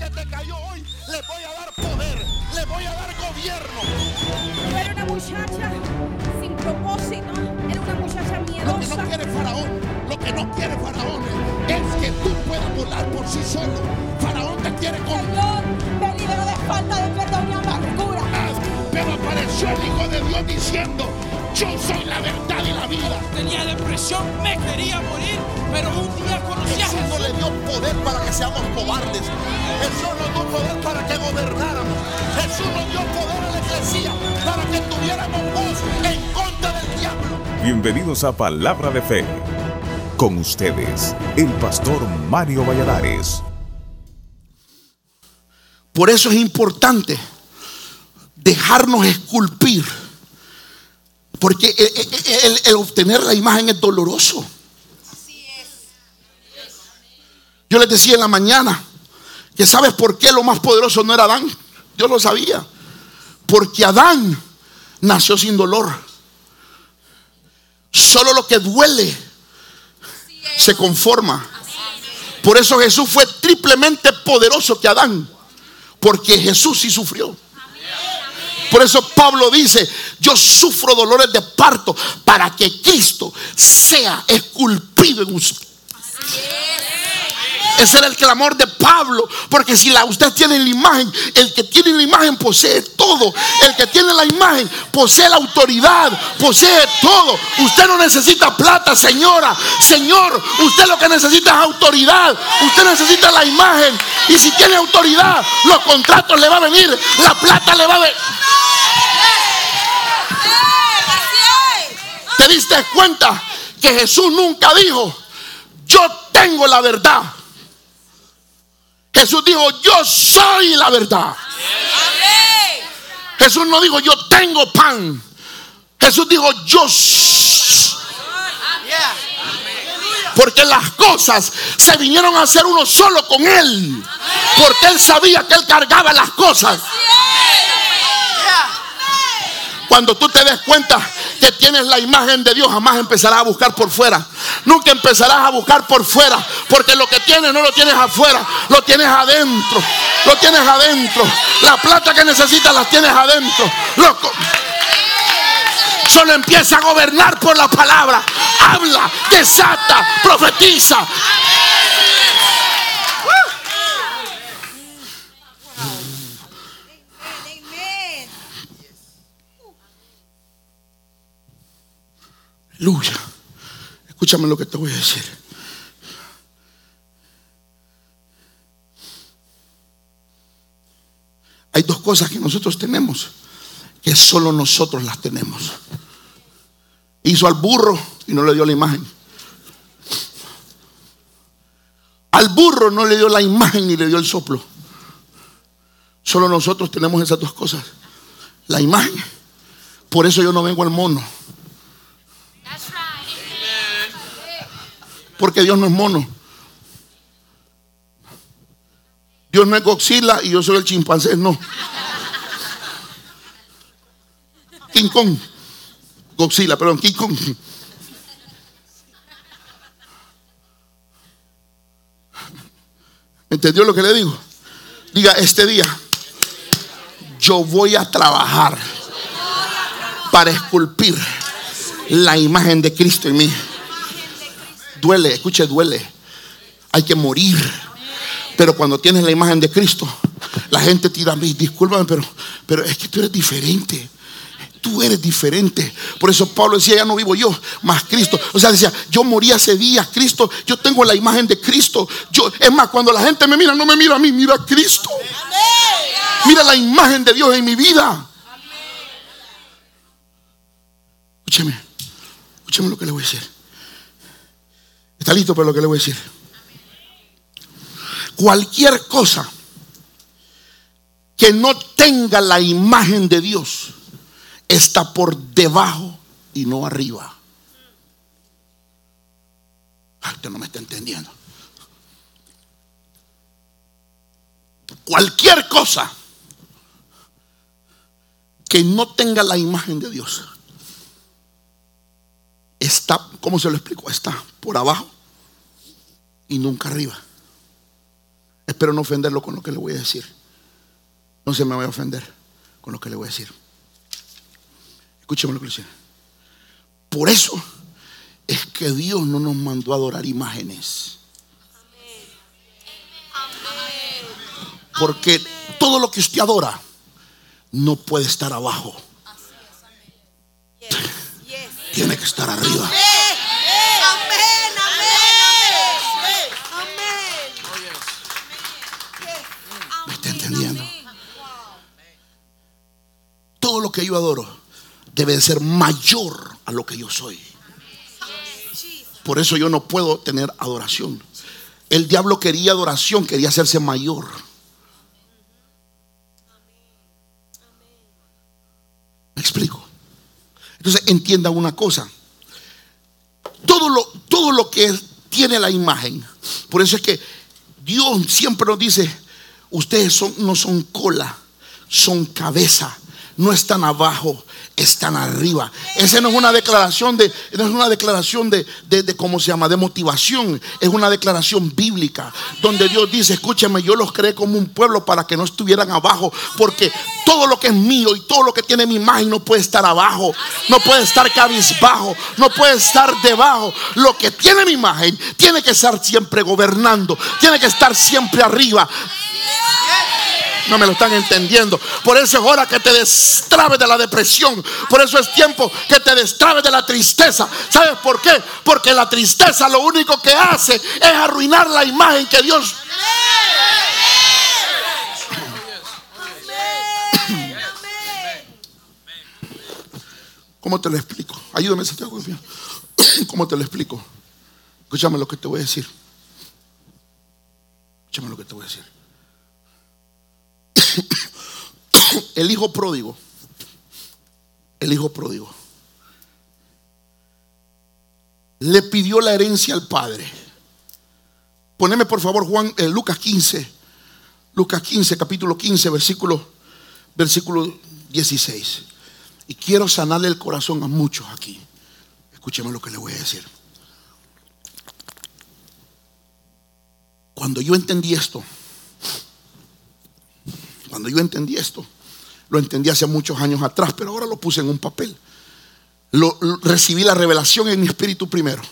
que te cayó hoy, le voy a dar poder, le voy a dar gobierno. Yo era una muchacha sin propósito, era una muchacha Lo que miedosa. no quiere Faraón, lo que no quiere Faraón es que tú puedas volar por sí solo. Faraón te quiere con Señor, me liberó de falta de perdón y amargura. Pero apareció el Hijo de Dios diciendo, yo soy la verdad y la vida. tenía depresión, me quería morir, pero un día conocí a Jesús no Jesús. le dio poder para que seamos cobardes. Jesús nos dio poder para que gobernáramos. Jesús nos dio poder a la iglesia para que tuviéramos voz en contra del diablo. Bienvenidos a Palabra de Fe. Con ustedes, el pastor Mario Valladares. Por eso es importante dejarnos esculpir. Porque el, obtener la imagen es doloroso. Yo les decía en la mañana que sabes por qué lo más poderoso no era Adán. Dios lo sabía. Porque Adán nació sin dolor. Solo lo que duele se conforma. Por eso Jesús fue triplemente poderoso que Adán. Porque Jesús sí sufrió. Por eso Pablo dice, yo sufro dolores de parto para que Cristo sea esculpido en usted. Ese era el clamor de Pablo. Porque si la, usted tiene la imagen, el que tiene la imagen posee todo. El que tiene la imagen posee la autoridad, posee todo. Usted no necesita plata, señora. Señor, usted lo que necesita es autoridad. Usted necesita la imagen. Y si tiene autoridad, los contratos le va a venir. La plata le va a venir. ¿Te diste cuenta que Jesús nunca dijo, yo tengo la verdad? Jesús dijo, yo soy la verdad. Jesús no dijo, yo tengo pan. Jesús dijo, yo Porque las cosas se vinieron a hacer uno solo con Él. Porque Él sabía que Él cargaba las cosas. Cuando tú te des cuenta que tienes la imagen de Dios, jamás empezarás a buscar por fuera. Nunca empezarás a buscar por fuera. Porque lo que tienes no lo tienes afuera, lo tienes adentro. Lo tienes adentro. La plata que necesitas la tienes adentro. Loco. Solo empieza a gobernar por la palabra. Habla, desata, profetiza. Aleluya. Escúchame lo que te voy a decir. Hay dos cosas que nosotros tenemos que solo nosotros las tenemos. Hizo al burro y no le dio la imagen. Al burro no le dio la imagen ni le dio el soplo. Solo nosotros tenemos esas dos cosas. La imagen. Por eso yo no vengo al mono. Porque Dios no es mono. Dios no es Godzilla y yo soy el chimpancé, no. King Kong. Godzilla, perdón, King Kong. ¿Entendió lo que le digo? Diga, este día yo voy a trabajar para esculpir la imagen de Cristo en mí. Duele, escuche, duele. Hay que morir. Pero cuando tienes la imagen de Cristo, la gente te "Mis, discúlpame, pero, pero es que tú eres diferente. Tú eres diferente. Por eso Pablo decía, ya no vivo yo, más Cristo. O sea, decía, yo morí hace días, Cristo. Yo tengo la imagen de Cristo. Yo, es más, cuando la gente me mira, no me mira a mí, mira a Cristo. Mira la imagen de Dios en mi vida. Escúcheme, escúcheme lo que le voy a decir. ¿Está listo para lo que le voy a decir? Cualquier cosa que no tenga la imagen de Dios está por debajo y no arriba. Ay, usted no me está entendiendo. Cualquier cosa que no tenga la imagen de Dios está, ¿cómo se lo explico? Está por abajo y nunca arriba. espero no ofenderlo con lo que le voy a decir. No se me vaya a ofender con lo que le voy a decir. Escúcheme lo que le decía. Por eso es que Dios no nos mandó a adorar imágenes. Porque todo lo que usted adora no puede estar abajo. Tiene que estar arriba. Amén, amén, amén. ¿Me está entendiendo? Todo lo que yo adoro debe de ser mayor a lo que yo soy. Por eso yo no puedo tener adoración. El diablo quería adoración, quería hacerse mayor. ¿Me explico? Entonces entiendan una cosa. Todo lo, todo lo que tiene la imagen. Por eso es que Dios siempre nos dice, ustedes no son cola, son cabeza. No están abajo, están arriba. Esa no es una declaración de, no es una declaración de, de, de, ¿cómo se llama? De motivación. Es una declaración bíblica. Donde Dios dice, escúchame, yo los creé como un pueblo para que no estuvieran abajo. Porque todo lo que es mío y todo lo que tiene mi imagen no puede estar abajo. No puede estar cabizbajo. No puede estar debajo. Lo que tiene mi imagen tiene que estar siempre gobernando. Tiene que estar siempre arriba. No me lo están entendiendo. Por eso es hora que te destrabes de la depresión. Por eso es tiempo que te destrabes de la tristeza. ¿Sabes por qué? Porque la tristeza lo único que hace es arruinar la imagen que Dios. ¿Cómo te lo explico? Ayúdame, Santiago. ¿Cómo te lo explico? Escúchame lo que te voy a decir. Escúchame lo que te voy a decir. El hijo pródigo, el hijo pródigo, le pidió la herencia al padre. Poneme por favor Juan, eh, Lucas 15, Lucas 15, capítulo 15, versículo, versículo 16. Y quiero sanarle el corazón a muchos aquí. Escúcheme lo que le voy a decir. Cuando yo entendí esto, yo entendí esto, lo entendí hace muchos años atrás, pero ahora lo puse en un papel. Lo, recibí la revelación en mi espíritu primero,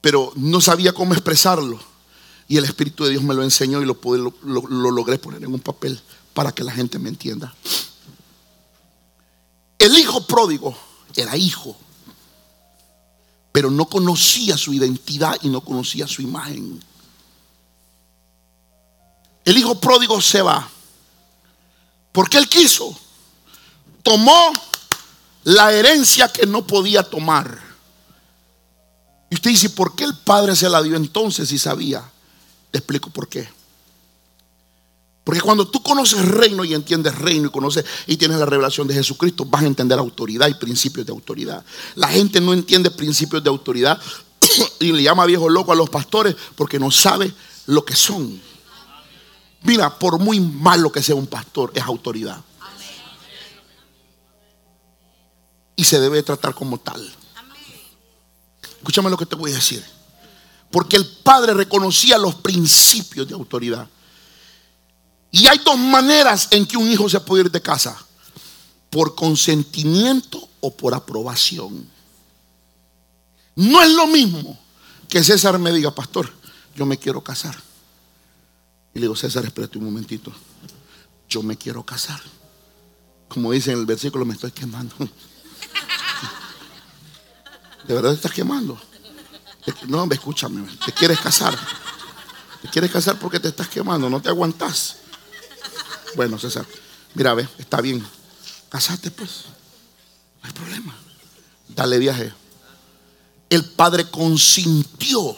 pero no sabía cómo expresarlo. Y el Espíritu de Dios me lo enseñó y lo logré poner en un papel para que la gente me entienda. El hijo pródigo era hijo, pero no conocía su identidad y no conocía su imagen. El hijo pródigo se va porque él quiso. Tomó la herencia que no podía tomar. Y usted dice, ¿por qué el padre se la dio entonces si sabía? Te explico por qué. Porque cuando tú conoces reino y entiendes reino y conoces y tienes la revelación de Jesucristo, vas a entender autoridad y principios de autoridad. La gente no entiende principios de autoridad y le llama viejo loco a los pastores porque no sabe lo que son. Mira, por muy malo que sea un pastor, es autoridad. Y se debe tratar como tal. Escúchame lo que te voy a decir. Porque el padre reconocía los principios de autoridad. Y hay dos maneras en que un hijo se puede ir de casa. Por consentimiento o por aprobación. No es lo mismo que César me diga, pastor, yo me quiero casar. Y le digo, César, espérate un momentito. Yo me quiero casar. Como dice en el versículo, me estoy quemando. ¿De verdad te estás quemando? No, hombre, escúchame. Te quieres casar. Te quieres casar porque te estás quemando. No te aguantas. Bueno, César, mira, ve, está bien. Casate, pues. No hay problema. Dale viaje. El padre consintió,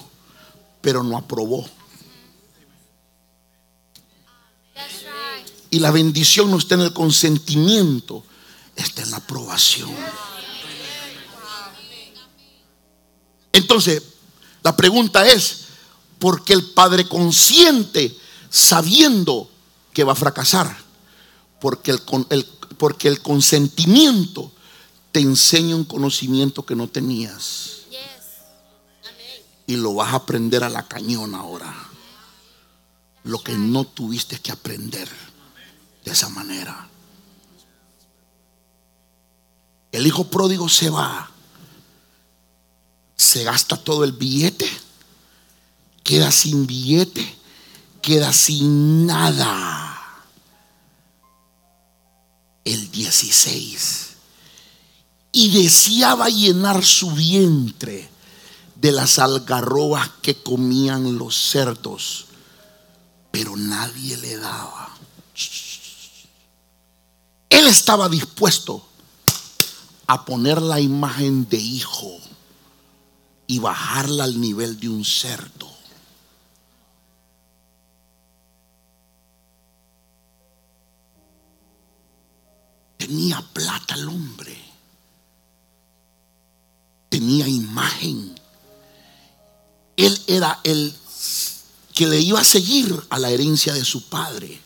pero no aprobó. Y la bendición no está en el consentimiento, está en la aprobación. Entonces, la pregunta es, ¿por qué el padre consiente sabiendo que va a fracasar? Porque el, el- porque el consentimiento te enseña un conocimiento que no tenías. Y lo vas a aprender a la cañón ahora. lo que no tuviste que aprender de esa manera. El hijo pródigo se va, se gasta todo el billete, queda sin billete, queda sin nada. El 16. Y deseaba llenar su vientre de las algarrobas que comían los cerdos, pero nadie le daba. Él estaba dispuesto a poner la imagen de hijo y bajarla al nivel de un cerdo. Tenía plata el hombre. Tenía imagen. Él era el que le iba a seguir a la herencia de su padre.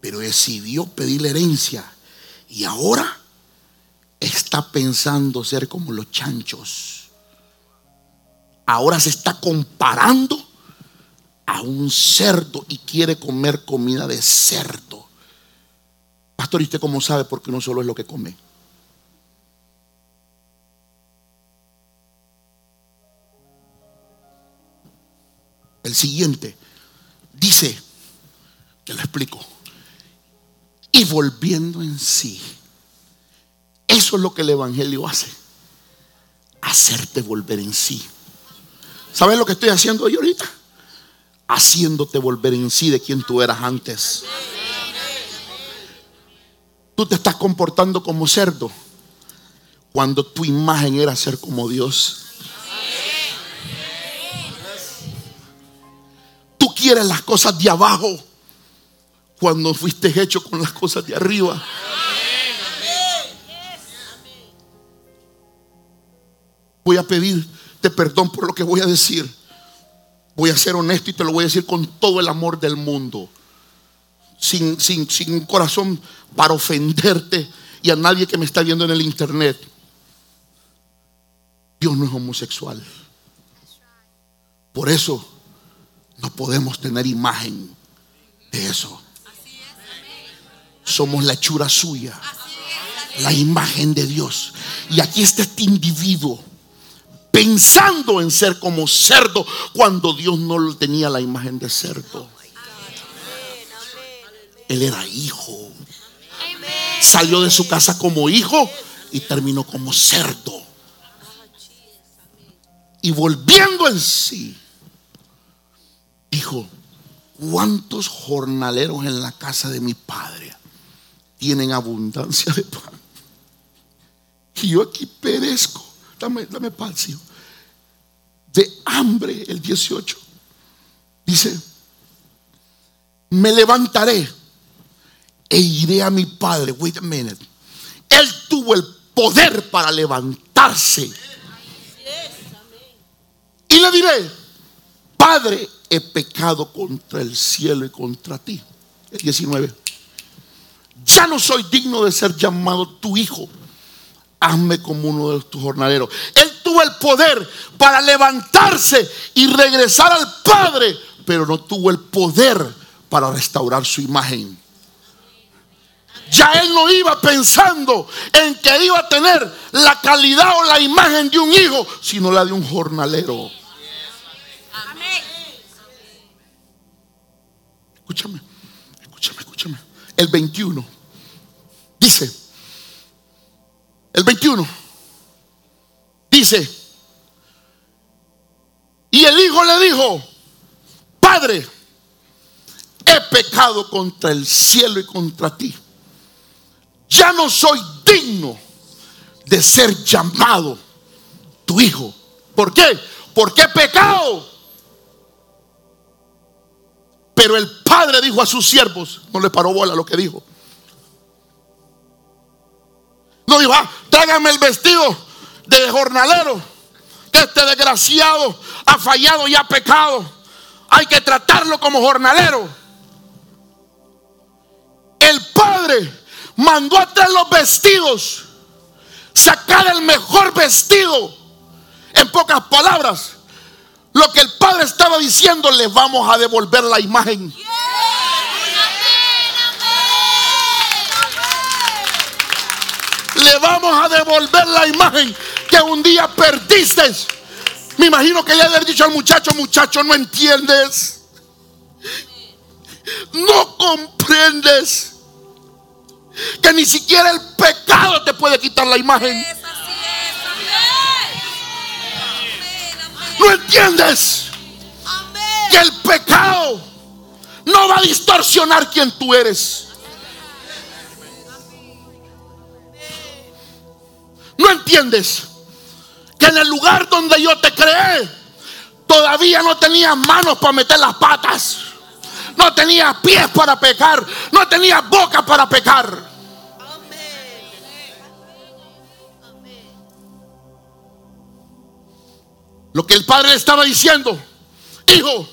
Pero decidió pedir la herencia. Y ahora está pensando ser como los chanchos. Ahora se está comparando a un cerdo y quiere comer comida de cerdo. Pastor, ¿y usted cómo sabe? Porque no solo es lo que come. El siguiente dice, te lo explico, y volviendo en sí. Eso es lo que el Evangelio hace. Hacerte volver en sí. ¿Sabes lo que estoy haciendo yo ahorita? Haciéndote volver en sí de quien tú eras antes. Tú te estás comportando como cerdo cuando tu imagen era ser como Dios. Tú quieres las cosas de abajo cuando fuiste hecho con las cosas de arriba. Voy a pedirte perdón por lo que voy a decir. Voy a ser honesto y te lo voy a decir con todo el amor del mundo. Sin, sin, sin un corazón para ofenderte y a nadie que me está viendo en el internet. Dios no es homosexual. Por eso no podemos tener imagen de eso. Somos la hechura suya, la imagen de Dios. Y aquí está este individuo pensando en ser como cerdo cuando Dios no tenía la imagen de cerdo. Él era hijo. Salió de su casa como hijo y terminó como cerdo. Y volviendo en sí, dijo, ¿cuántos jornaleros en la casa de mi padre tienen abundancia de pan? Y yo aquí perezco. Dame, dame palcio. De hambre, el 18. Dice, me levantaré e iré a mi padre. Wait a minute. Él tuvo el poder para levantarse. Y le diré, Padre, he pecado contra el cielo y contra ti. El 19. Ya no soy digno de ser llamado tu hijo. Hazme como uno de tus jornaleros. Él tuvo el poder para levantarse y regresar al Padre, pero no tuvo el poder para restaurar su imagen. Ya él no iba pensando en que iba a tener la calidad o la imagen de un hijo, sino la de un jornalero. Escúchame, escúchame, escúchame. El 21 dice, el 21 dice, y el hijo le dijo, Padre, he pecado contra el cielo y contra ti. Ya no soy digno de ser llamado tu hijo. ¿Por qué? Porque he pecado. Pero el padre dijo a sus siervos, no le paró bola lo que dijo. No dijo, ah, tráigame el vestido de jornalero. Que este desgraciado ha fallado y ha pecado. Hay que tratarlo como jornalero. El padre mandó a traer los vestidos. Sacar el mejor vestido. En pocas palabras, Lo que el padre estaba diciendo, le vamos a devolver la imagen. Le vamos a devolver la imagen que un día perdiste. Me imagino que le haber dicho al muchacho, muchacho, no entiendes. No comprendes que ni siquiera el pecado te puede quitar la imagen. Es así es. Amén. Amén. No entiendes que el pecado no va a distorsionar quién tú eres. No entiendes que en el lugar donde yo te creé, todavía no tenía manos para meter las patas. No tenía pies para pecar. No tenía boca para pecar. Lo que el padre le estaba diciendo, hijo,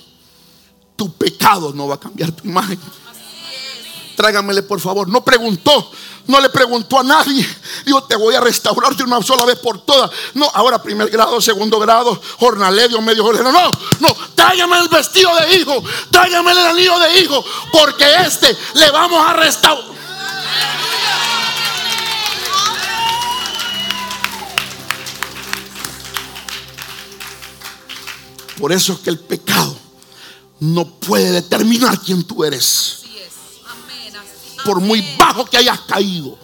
tu pecado no va a cambiar tu imagen. Tráigamele por favor. No preguntó, no le preguntó a nadie. Dijo, te voy a restaurar de una sola vez por todas. No, ahora primer grado, segundo grado, jornalero, medio jornalero. No, no, tráigame el vestido de hijo, tráigame el anillo de hijo, porque este le vamos a restaurar. Por eso es que el pecado no puede determinar quién tú eres. Por muy bajo que hayas caído.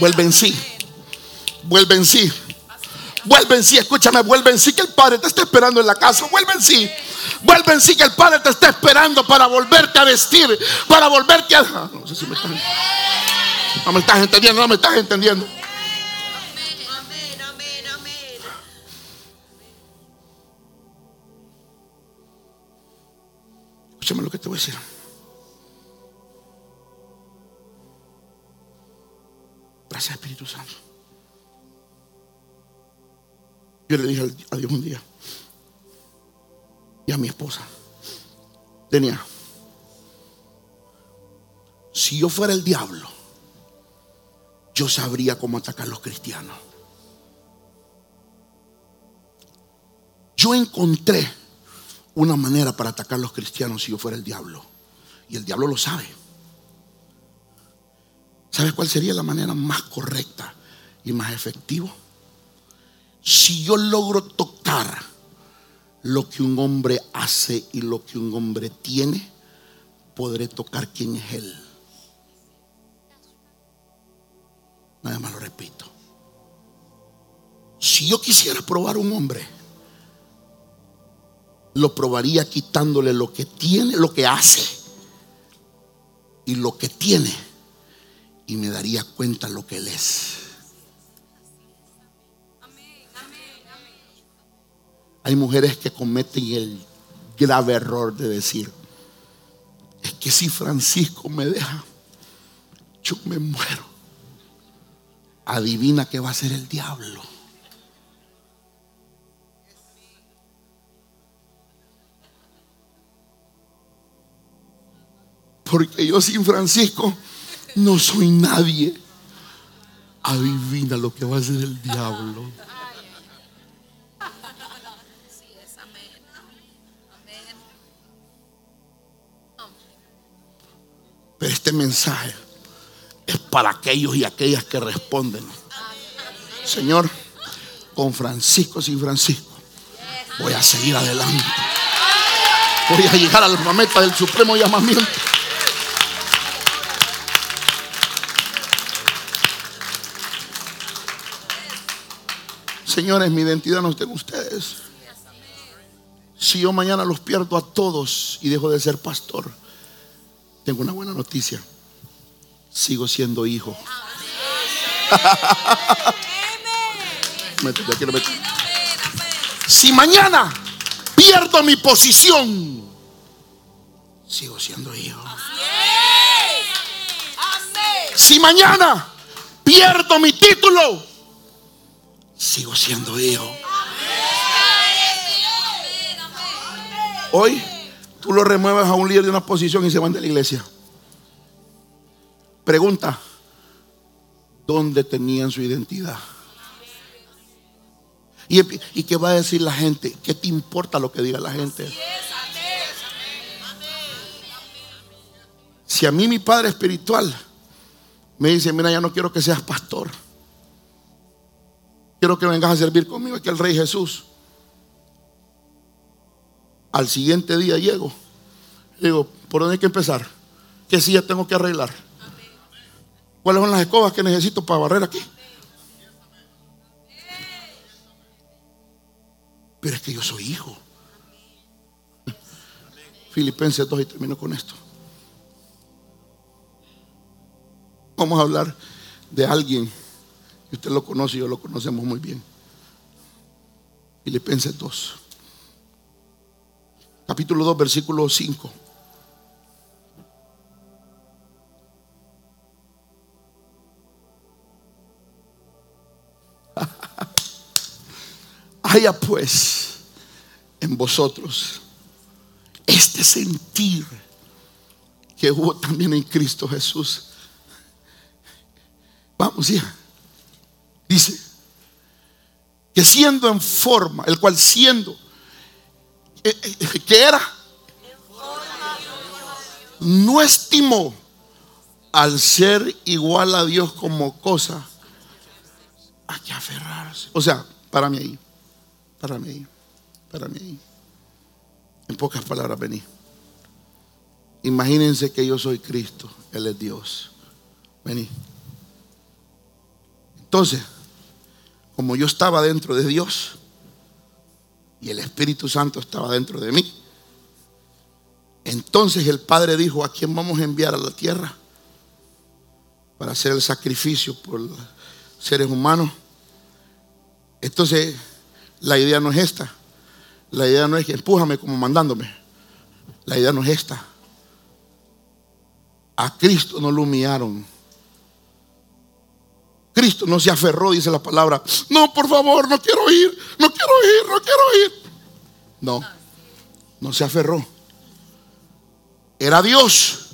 Vuelve en sí. Vuelve en sí. Vuelve en sí. Escúchame, vuelve en sí que el Padre te está esperando en la casa. Vuelve en sí. Vuelve en sí que el Padre te está esperando para volverte a vestir. Para volverte a... No sé si me estás... No me estás entendiendo, no me estás entendiendo. Escúchame lo que te voy a decir. Gracias Espíritu Santo. Yo le dije a Dios un día y a mi esposa, tenía, si yo fuera el diablo, yo sabría cómo atacar a los cristianos. Yo encontré una manera para atacar a los cristianos si yo fuera el diablo. Y el diablo lo sabe. ¿Sabes cuál sería la manera más correcta y más efectiva? Si yo logro tocar lo que un hombre hace y lo que un hombre tiene, podré tocar quién es él. Nada más lo repito. Si yo quisiera probar un hombre, lo probaría quitándole lo que tiene, lo que hace y lo que tiene y me daría cuenta lo que él es. Hay mujeres que cometen el grave error de decir, es que si Francisco me deja, yo me muero. Adivina que va a ser el diablo. Porque yo sin Francisco no soy nadie. Adivina lo que va a hacer el diablo. Pero este mensaje es para aquellos y aquellas que responden. Señor, con Francisco sin Francisco, voy a seguir adelante. Voy a llegar a la meta del supremo llamamiento. Señores, mi identidad no está en ustedes. Si yo mañana los pierdo a todos y dejo de ser pastor, tengo una buena noticia. Sigo siendo hijo. Si mañana pierdo mi posición, sigo siendo hijo. Si mañana pierdo mi título, sigo siendo hijo. Hoy tú lo remueves a un líder de una posición y se van de la iglesia. Pregunta, ¿dónde tenían su identidad? ¿Y, ¿Y qué va a decir la gente? ¿Qué te importa lo que diga la gente? Si a mí mi padre espiritual me dice, mira, ya no quiero que seas pastor. Quiero que vengas a servir conmigo aquí el Rey Jesús. Al siguiente día llego. Le digo, ¿por dónde hay que empezar? ¿Qué silla tengo que arreglar? ¿Cuáles son las escobas que necesito para barrer aquí? Pero es que yo soy hijo. Filipenses 2 y termino con esto. Vamos a hablar de alguien que usted lo conoce y yo lo conocemos muy bien. Filipenses 2. Capítulo 2, versículo 5. Haya pues en vosotros este sentir que hubo también en Cristo Jesús. Vamos ya. Dice que siendo en forma, el cual siendo, eh, eh, que era, no estimó al ser igual a Dios como cosa a que aferrarse. O sea, para mí ahí, para mí ahí, para mí ahí. En pocas palabras, vení. Imagínense que yo soy Cristo, Él es Dios. Vení. Entonces, como yo estaba dentro de Dios y el Espíritu Santo estaba dentro de mí, entonces el Padre dijo, ¿a quién vamos a enviar a la tierra para hacer el sacrificio por seres humanos? Entonces, la idea no es esta. La idea no es que empújame como mandándome. La idea no es esta. A Cristo no lo humillaron. Cristo no se aferró, dice la palabra. No, por favor, no quiero ir, no quiero ir, no quiero ir. No, no se aferró. Era Dios.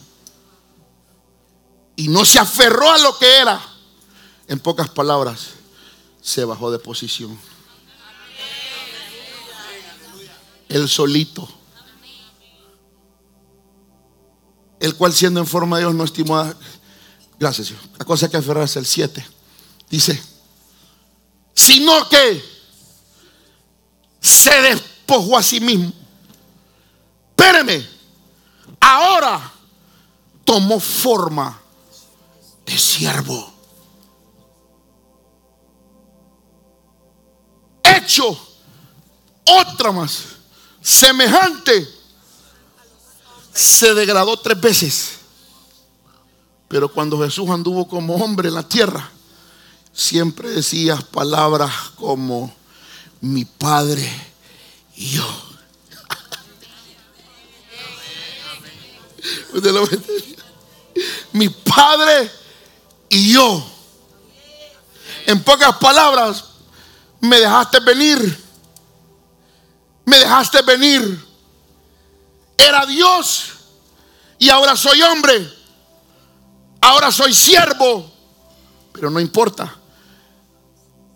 Y no se aferró a lo que era. En pocas palabras, se bajó de posición. Él solito. El cual siendo en forma de Dios no estimó. a- Gracias, Señor. La cosa que aferrarse el 7. Dice, sino que se despojó a sí mismo. Espéreme. Ahora tomó forma de siervo. Hecho otra más semejante. Se degradó tres veces. Pero cuando Jesús anduvo como hombre en la tierra, siempre decía palabras como mi Padre y yo. Mi Padre y yo. En pocas palabras, me dejaste venir. Me dejaste venir. Era Dios y ahora soy hombre. Ahora soy siervo. Pero no importa.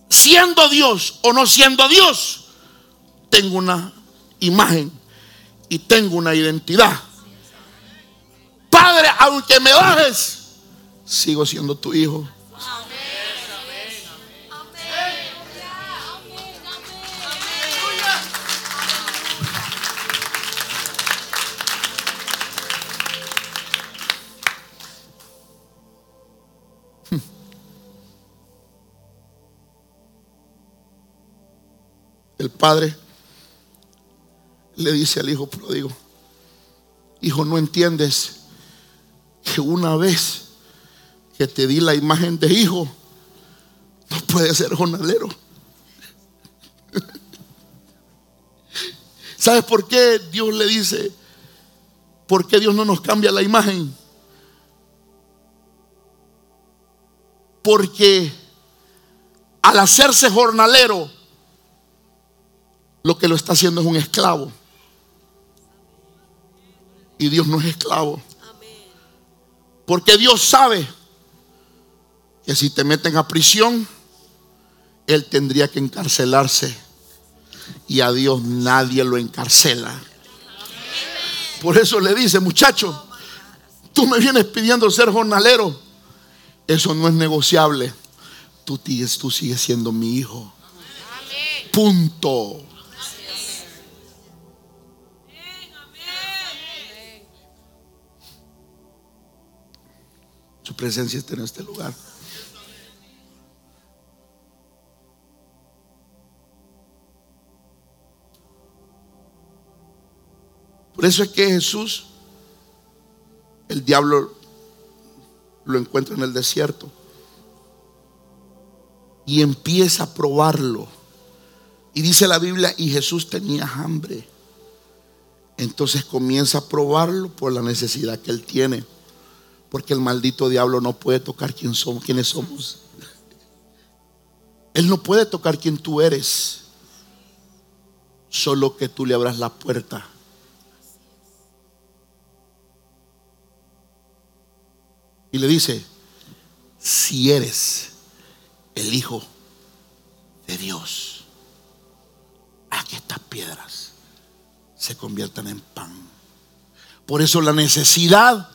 Siendo Dios o no siendo Dios, tengo una imagen y tengo una identidad. Padre, aunque me bajes, sigo siendo tu hijo. El padre le dice al hijo pródigo, hijo, no entiendes que una vez que te di la imagen de hijo, no puedes ser jornalero. ¿Sabes por qué Dios le dice? ¿Por qué Dios no nos cambia la imagen? Porque al hacerse jornalero, lo que lo está haciendo es un esclavo. Y Dios no es esclavo. Porque Dios sabe que si te meten a prisión, Él tendría que encarcelarse y a Dios nadie lo encarcela. Por eso le dice, muchacho, tú me vienes pidiendo ser jornalero. Eso no es negociable. Tú, tú sigues siendo mi hijo. Punto. Presencia está en este lugar. Por eso es que Jesús, el diablo lo encuentra en el desierto y empieza a probarlo. Y dice la Biblia, y Jesús tenía hambre. Entonces comienza a probarlo por la necesidad que él tiene. Porque el maldito diablo no puede tocar quién somos, quiénes somos. Él no puede tocar quién tú eres. Solo que tú le abras la puerta. Y le dice, si eres el Hijo de Dios, haz que estas piedras se conviertan en pan. Por eso la necesidad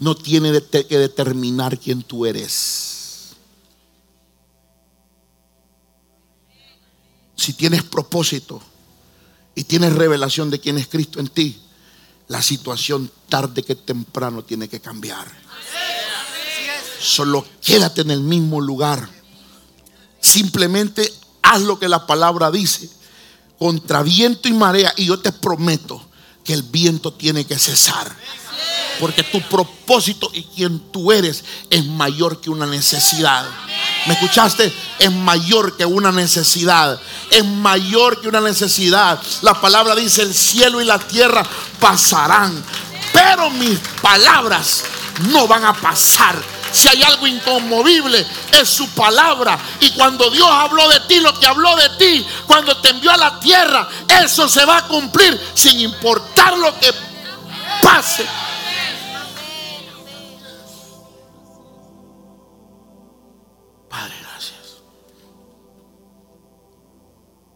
no tiene que determinar quién tú eres. Si tienes propósito y tienes revelación de quién es Cristo en ti, la situación tarde que temprano tiene que cambiar. Solo quédate en el mismo lugar. Simplemente haz lo que la palabra dice. Contra viento y marea. Y yo te prometo que el viento tiene que cesar. Porque tu propósito y quien tú eres es mayor que una necesidad. ¿Me escuchaste? Es mayor que una necesidad. Es mayor que una necesidad. La palabra dice, el cielo y la tierra pasarán. Pero mis palabras no van a pasar. Si hay algo inconmovible, es su palabra. Y cuando Dios habló de ti, lo que habló de ti, cuando te envió a la tierra, eso se va a cumplir sin importar lo que pase.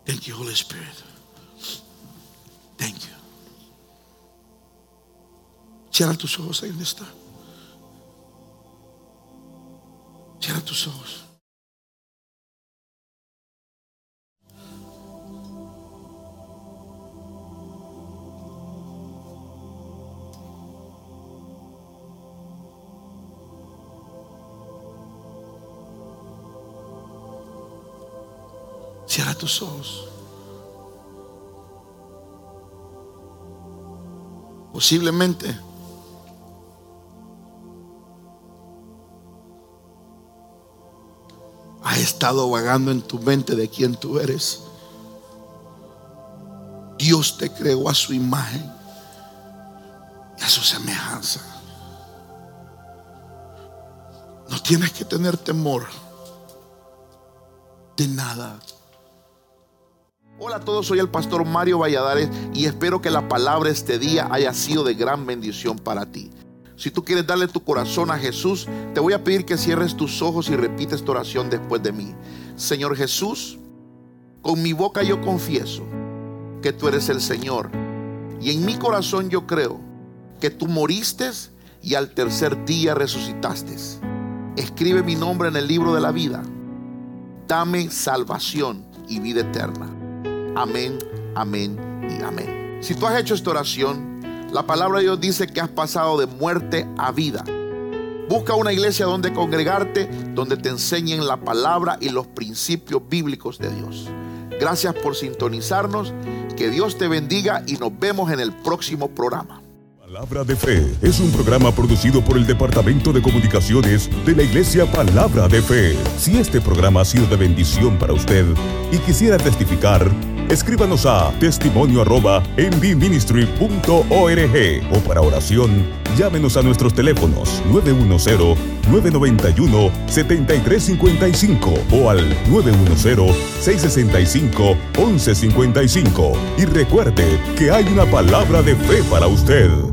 Thank you, Holy Spirit. Thank you. Cierra tus ojos ahí donde está. Cierra tus ojos. Cierra tus ojos. Posiblemente ha estado vagando en tu mente de quién tú eres. Dios te creó a su imagen y a su semejanza. No tienes que tener temor de nada. Hola a todos, soy el pastor Mario Valladares y espero que la palabra este día haya sido de gran bendición para ti. Si tú quieres darle tu corazón a Jesús, te voy a pedir que cierres tus ojos y repites esta oración después de mí. Señor Jesús, con mi boca yo confieso que tú eres el Señor y en mi corazón yo creo que tú moriste y al tercer día resucitaste. Escribe mi nombre en el libro de la vida. Dame salvación y vida eterna. Amén, amén y amén. Si tú has hecho esta oración, la palabra de Dios dice que has pasado de muerte a vida. Busca una iglesia donde congregarte, donde te enseñen la palabra y los principios bíblicos de Dios. Gracias por sintonizarnos. Que Dios te bendiga y nos vemos en el próximo programa. Palabra de Fe es un programa producido por el Departamento de Comunicaciones de la Iglesia Palabra de Fe. Si este programa ha sido de bendición para usted y quisiera testificar, escríbanos a testimonio arroba o para oración, llámenos a nuestros teléfonos 910-991-7355 o al 910-665-1155. Y recuerde que hay una palabra de fe para usted.